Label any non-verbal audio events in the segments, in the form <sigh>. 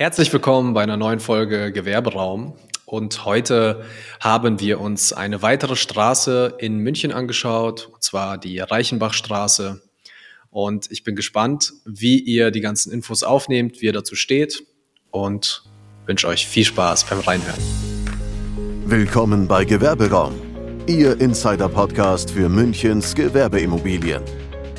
Herzlich willkommen bei einer neuen Folge Gewerberaum. Und heute haben wir uns eine weitere Straße in München angeschaut, und zwar die Reichenbachstraße. Und ich bin gespannt, wie ihr die ganzen Infos aufnehmt, wie ihr dazu steht und wünsche euch viel Spaß beim Reinhören. Willkommen bei Gewerberaum, Ihr Insider-Podcast für Münchens Gewerbeimmobilien.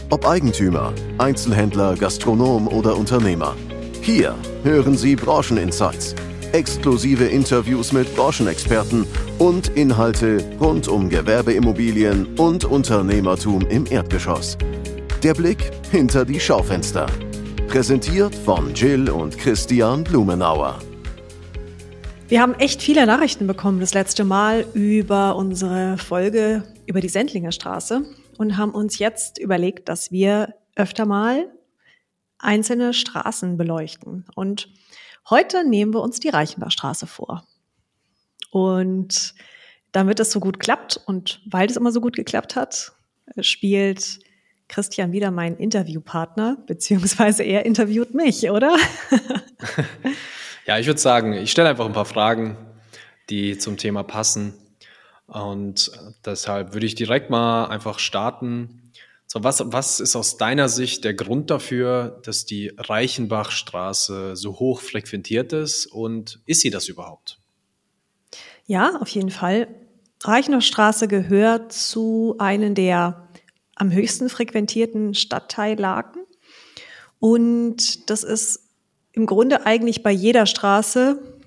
Ob Eigentümer, Einzelhändler, Gastronom oder Unternehmer. Hier hören Sie Brancheninsights, exklusive Interviews mit Branchenexperten und Inhalte rund um Gewerbeimmobilien und Unternehmertum im Erdgeschoss. Der Blick hinter die Schaufenster. Präsentiert von Jill und Christian Blumenauer. Wir haben echt viele Nachrichten bekommen das letzte Mal über unsere Folge über die Sendlinger Straße und haben uns jetzt überlegt, dass wir öfter mal einzelne Straßen beleuchten. Und heute nehmen wir uns die Reichenbachstraße vor. Und damit es so gut klappt und weil es immer so gut geklappt hat, spielt Christian wieder mein Interviewpartner, beziehungsweise er interviewt mich, oder? <laughs> ja, ich würde sagen, ich stelle einfach ein paar Fragen, die zum Thema passen. Und deshalb würde ich direkt mal einfach starten so, was, was ist aus deiner Sicht der Grund dafür, dass die Reichenbachstraße so hoch frequentiert ist und ist sie das überhaupt? Ja, auf jeden Fall. Reichenbachstraße gehört zu einem der am höchsten frequentierten Stadtteillagen. Und das ist im Grunde eigentlich bei jeder Straße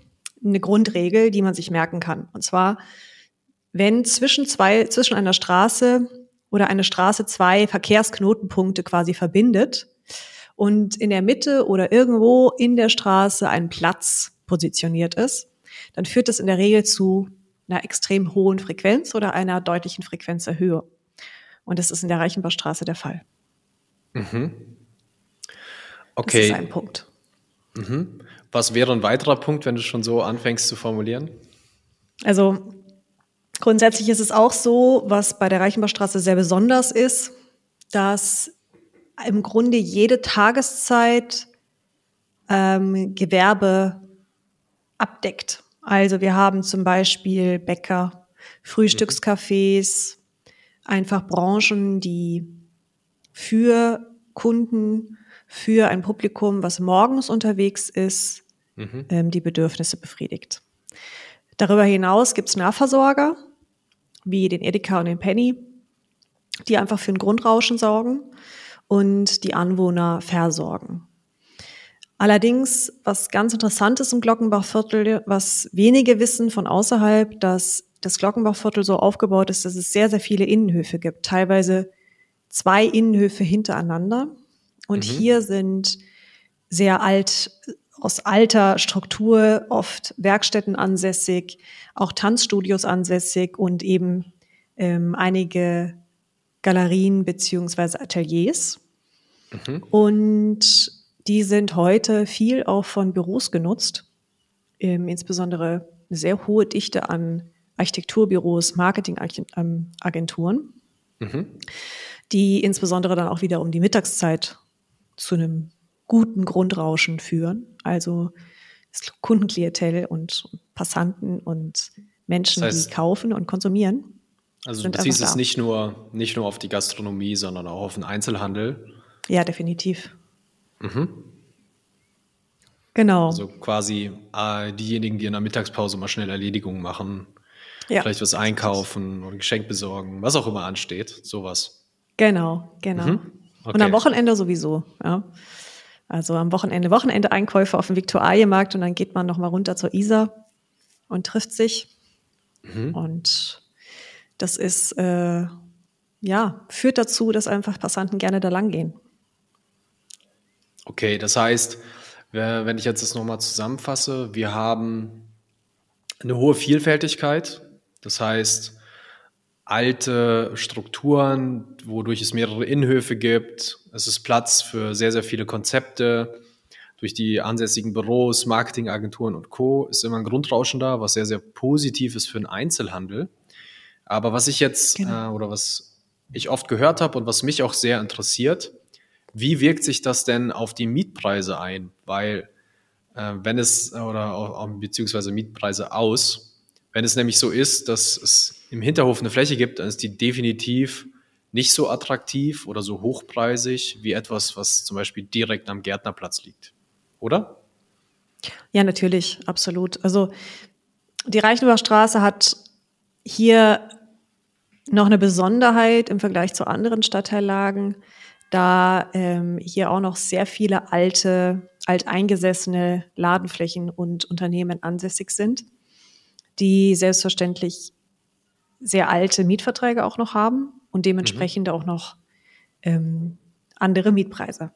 eine Grundregel, die man sich merken kann. Und zwar, wenn zwischen zwei, zwischen einer Straße oder eine Straße zwei Verkehrsknotenpunkte quasi verbindet und in der Mitte oder irgendwo in der Straße ein Platz positioniert ist, dann führt das in der Regel zu einer extrem hohen Frequenz oder einer deutlichen Frequenzerhöhung. Und das ist in der Reichenbachstraße der Fall. Mhm. Okay. Das ist ein Punkt. Mhm. Was wäre ein weiterer Punkt, wenn du schon so anfängst zu formulieren? Also Grundsätzlich ist es auch so, was bei der Reichenbachstraße sehr besonders ist, dass im Grunde jede Tageszeit ähm, Gewerbe abdeckt. Also wir haben zum Beispiel Bäcker, Frühstückscafés, einfach Branchen, die für Kunden, für ein Publikum, was morgens unterwegs ist, mhm. ähm, die Bedürfnisse befriedigt. Darüber hinaus gibt es Nahversorger, wie den Edeka und den Penny, die einfach für ein Grundrauschen sorgen und die Anwohner versorgen. Allerdings, was ganz interessant ist im Glockenbachviertel, was wenige wissen von außerhalb, dass das Glockenbachviertel so aufgebaut ist, dass es sehr, sehr viele Innenhöfe gibt, teilweise zwei Innenhöfe hintereinander. Und mhm. hier sind sehr alt aus alter Struktur, oft Werkstätten ansässig, auch Tanzstudios ansässig und eben ähm, einige Galerien beziehungsweise Ateliers. Mhm. Und die sind heute viel auch von Büros genutzt, ähm, insbesondere eine sehr hohe Dichte an Architekturbüros, Marketingagenturen, mhm. die insbesondere dann auch wieder um die Mittagszeit zu einem guten Grundrauschen führen. Also das Kundenklientel und Passanten und Menschen, das heißt, die kaufen und konsumieren. Also du beziehst es nicht nur, nicht nur auf die Gastronomie, sondern auch auf den Einzelhandel. Ja, definitiv. Mhm. Genau. Also quasi äh, diejenigen, die in der Mittagspause mal schnell Erledigungen machen, ja. vielleicht was einkaufen oder ein Geschenk besorgen, was auch immer ansteht, sowas. Genau, genau. Mhm. Okay. Und am Wochenende sowieso, ja. Also am Wochenende, Wochenende Einkäufe auf dem Viktualienmarkt und dann geht man nochmal runter zur Isar und trifft sich. Mhm. Und das ist, äh, ja, führt dazu, dass einfach Passanten gerne da lang gehen. Okay, das heißt, wenn ich jetzt das nochmal zusammenfasse, wir haben eine hohe Vielfältigkeit. Das heißt, alte Strukturen, wodurch es mehrere Innenhöfe gibt. Es ist Platz für sehr, sehr viele Konzepte. Durch die ansässigen Büros, Marketingagenturen und Co. ist immer ein Grundrauschen da, was sehr, sehr positiv ist für den Einzelhandel. Aber was ich jetzt genau. äh, oder was ich oft gehört habe und was mich auch sehr interessiert, wie wirkt sich das denn auf die Mietpreise ein? Weil äh, wenn es, oder beziehungsweise Mietpreise aus. Wenn es nämlich so ist, dass es im Hinterhof eine Fläche gibt, dann ist die definitiv nicht so attraktiv oder so hochpreisig wie etwas, was zum Beispiel direkt am Gärtnerplatz liegt. Oder? Ja, natürlich, absolut. Also die Reichenbach Straße hat hier noch eine Besonderheit im Vergleich zu anderen Stadtteillagen, da ähm, hier auch noch sehr viele alte, alteingesessene Ladenflächen und Unternehmen ansässig sind, die selbstverständlich sehr alte Mietverträge auch noch haben und dementsprechend mhm. auch noch ähm, andere Mietpreise.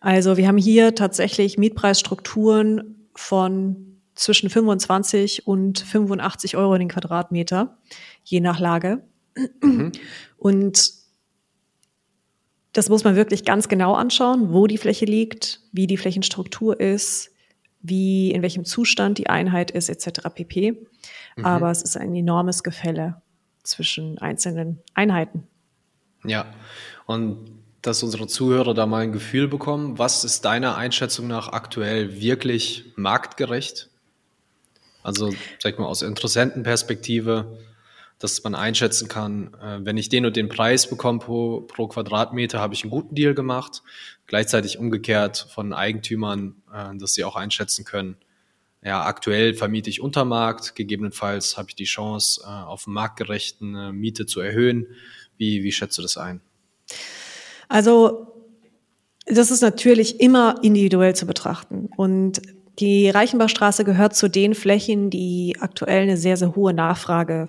Also wir haben hier tatsächlich Mietpreisstrukturen von zwischen 25 und 85 Euro den Quadratmeter, je nach Lage. Mhm. Und das muss man wirklich ganz genau anschauen, wo die Fläche liegt, wie die Flächenstruktur ist, wie, in welchem Zustand die Einheit ist, etc. pp. Mhm. Aber es ist ein enormes Gefälle zwischen einzelnen Einheiten. Ja, und dass unsere Zuhörer da mal ein Gefühl bekommen, was ist deiner Einschätzung nach aktuell wirklich marktgerecht? Also, sag mal, aus Interessentenperspektive, dass man einschätzen kann, äh, wenn ich den und den Preis bekomme pro, pro Quadratmeter, habe ich einen guten Deal gemacht. Gleichzeitig umgekehrt von Eigentümern, äh, dass sie auch einschätzen können, ja, aktuell vermiete ich unter Markt, gegebenenfalls habe ich die Chance, äh, auf marktgerechten Miete zu erhöhen. Wie, wie schätzt du das ein? Also das ist natürlich immer individuell zu betrachten. Und die Reichenbachstraße gehört zu den Flächen, die aktuell eine sehr, sehr hohe Nachfrage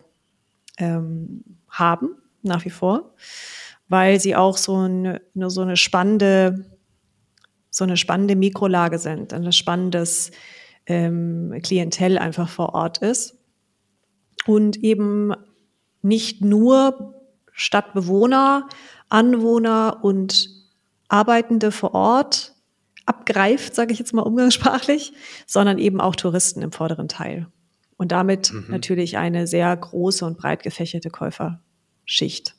ähm, haben, nach wie vor, weil sie auch so eine, so eine spannende, so eine spannende Mikrolage sind, ein spannendes ähm, Klientel einfach vor Ort ist. Und eben nicht nur Stadtbewohner, Anwohner und Arbeitende vor Ort abgreift, sage ich jetzt mal umgangssprachlich, sondern eben auch Touristen im vorderen Teil. Und damit mhm. natürlich eine sehr große und breit gefächerte Käuferschicht.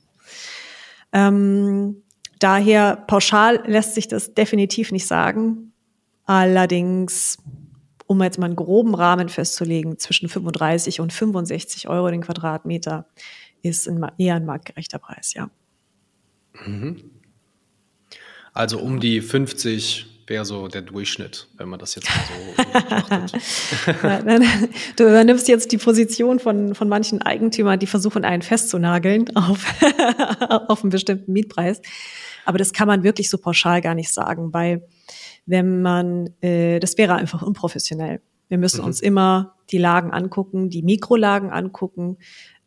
Ähm, daher pauschal lässt sich das definitiv nicht sagen. Allerdings, um jetzt mal einen groben Rahmen festzulegen, zwischen 35 und 65 Euro den Quadratmeter ist ein, eher ein marktgerechter Preis, ja. Mhm. Also um die 50 wäre so der Durchschnitt, wenn man das jetzt mal so betrachtet. <laughs> du übernimmst jetzt die Position von, von manchen Eigentümern, die versuchen, einen festzunageln auf, <laughs> auf einen bestimmten Mietpreis. Aber das kann man wirklich so pauschal gar nicht sagen, weil wenn man, äh, das wäre einfach unprofessionell. Wir müssen mhm. uns immer die Lagen angucken, die Mikrolagen angucken,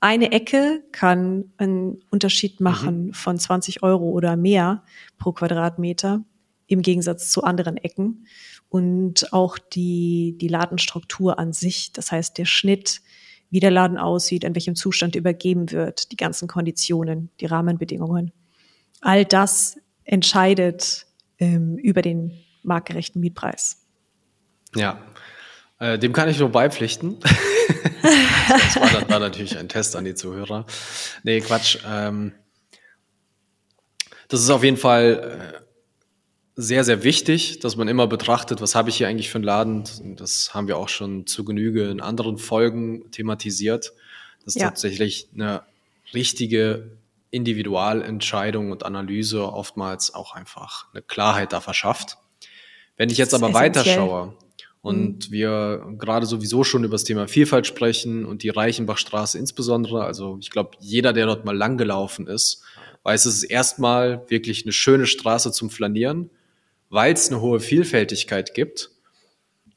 eine Ecke kann einen Unterschied mhm. machen mhm. von 20 Euro oder mehr pro Quadratmeter im Gegensatz zu anderen Ecken. Und auch die, die Ladenstruktur an sich, das heißt der Schnitt, wie der Laden aussieht, in welchem Zustand übergeben wird, die ganzen Konditionen, die Rahmenbedingungen. All das entscheidet ähm, über den marktgerechten Mietpreis. Ja, äh, dem kann ich nur beipflichten. <laughs> das war, war, natürlich ein Test an die Zuhörer. Nee, Quatsch. Ähm, das ist auf jeden Fall äh, sehr, sehr wichtig, dass man immer betrachtet, was habe ich hier eigentlich für einen Laden. Das haben wir auch schon zu Genüge in anderen Folgen thematisiert. Das ist ja. tatsächlich eine richtige Individualentscheidung und Analyse oftmals auch einfach eine Klarheit da verschafft. Wenn ich jetzt aber weiterschaue, und mhm. wir gerade sowieso schon über das Thema Vielfalt sprechen und die Reichenbachstraße insbesondere. Also ich glaube, jeder, der dort mal lang gelaufen ist, weiß, es ist erstmal wirklich eine schöne Straße zum Flanieren, weil es eine hohe Vielfältigkeit gibt.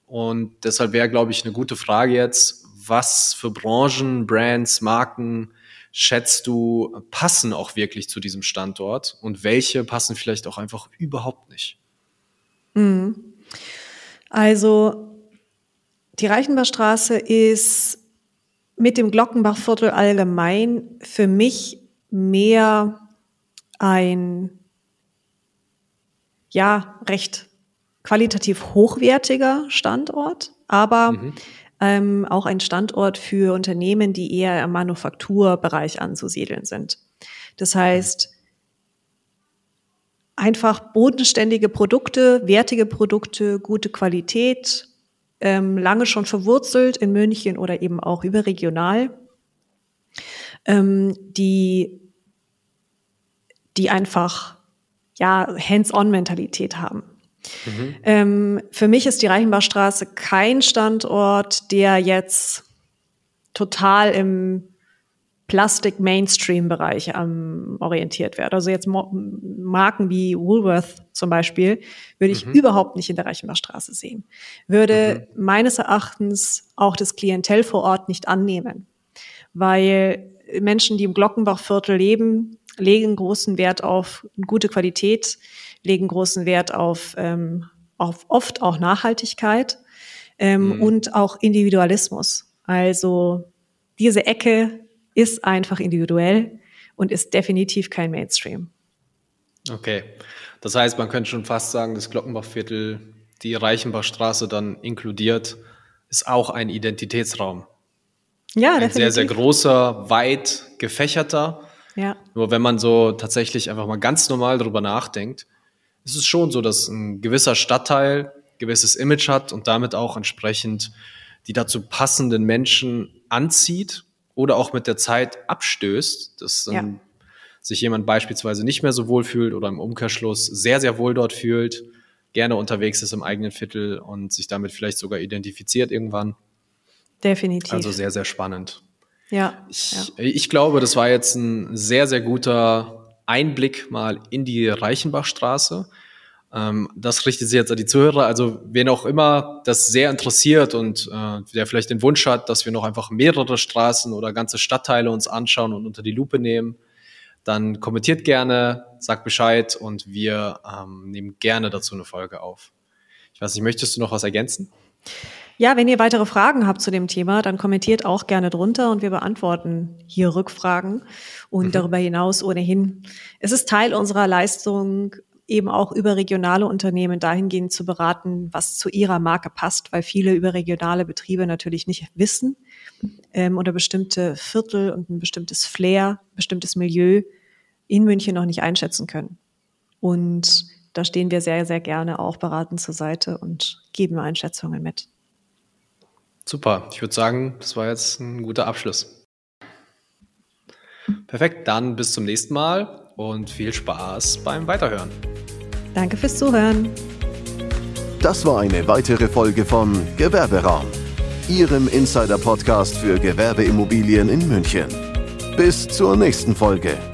Und deshalb wäre, glaube ich, eine gute Frage jetzt, was für Branchen, Brands, Marken schätzt du passen auch wirklich zu diesem Standort und welche passen vielleicht auch einfach überhaupt nicht? Mhm. Also die Reichenbachstraße ist mit dem Glockenbachviertel allgemein für mich mehr ein ja recht qualitativ hochwertiger Standort, aber mhm. ähm, auch ein Standort für Unternehmen, die eher im Manufakturbereich anzusiedeln sind. Das heißt, einfach bodenständige Produkte, wertige Produkte, gute Qualität, ähm, lange schon verwurzelt in München oder eben auch überregional, ähm, die, die einfach ja Hands-on-Mentalität haben. Mhm. Ähm, für mich ist die Reichenbachstraße kein Standort, der jetzt total im Plastik-Mainstream-Bereich ähm, orientiert wird. Also jetzt Marken wie Woolworth zum Beispiel würde ich mhm. überhaupt nicht in der Reichenbachstraße sehen. Würde mhm. meines Erachtens auch das Klientel vor Ort nicht annehmen, weil Menschen, die im Glockenbachviertel leben, legen großen Wert auf gute Qualität, legen großen Wert auf, ähm, auf oft auch Nachhaltigkeit ähm, mhm. und auch Individualismus. Also diese Ecke ist einfach individuell und ist definitiv kein Mainstream. Okay. Das heißt, man könnte schon fast sagen, das Glockenbachviertel, die Reichenbachstraße dann inkludiert, ist auch ein Identitätsraum. Ja, definitiv. Ein sehr, sehr großer, weit gefächerter. Ja. Nur wenn man so tatsächlich einfach mal ganz normal darüber nachdenkt, ist es schon so, dass ein gewisser Stadtteil gewisses Image hat und damit auch entsprechend die dazu passenden Menschen anzieht oder auch mit der Zeit abstößt, dass dann ja. sich jemand beispielsweise nicht mehr so wohl fühlt oder im Umkehrschluss sehr, sehr wohl dort fühlt, gerne unterwegs ist im eigenen Viertel und sich damit vielleicht sogar identifiziert irgendwann. Definitiv. Also sehr, sehr spannend. Ja. Ich, ja. ich glaube, das war jetzt ein sehr, sehr guter Einblick mal in die Reichenbachstraße. Ähm, das richtet sich jetzt an die Zuhörer. Also wen auch immer das sehr interessiert und äh, der vielleicht den Wunsch hat, dass wir noch einfach mehrere Straßen oder ganze Stadtteile uns anschauen und unter die Lupe nehmen, dann kommentiert gerne, sagt Bescheid und wir ähm, nehmen gerne dazu eine Folge auf. Ich weiß nicht, möchtest du noch was ergänzen? Ja, wenn ihr weitere Fragen habt zu dem Thema, dann kommentiert auch gerne drunter und wir beantworten hier Rückfragen und mhm. darüber hinaus ohnehin. Es ist Teil unserer Leistung, eben auch überregionale Unternehmen dahingehend zu beraten, was zu ihrer Marke passt, weil viele überregionale Betriebe natürlich nicht wissen ähm, oder bestimmte Viertel und ein bestimmtes Flair, bestimmtes Milieu in München noch nicht einschätzen können. Und da stehen wir sehr, sehr gerne auch beratend zur Seite und geben Einschätzungen mit. Super, ich würde sagen, das war jetzt ein guter Abschluss. Perfekt, dann bis zum nächsten Mal und viel Spaß beim Weiterhören. Danke fürs Zuhören. Das war eine weitere Folge von Gewerberaum, Ihrem Insider-Podcast für Gewerbeimmobilien in München. Bis zur nächsten Folge.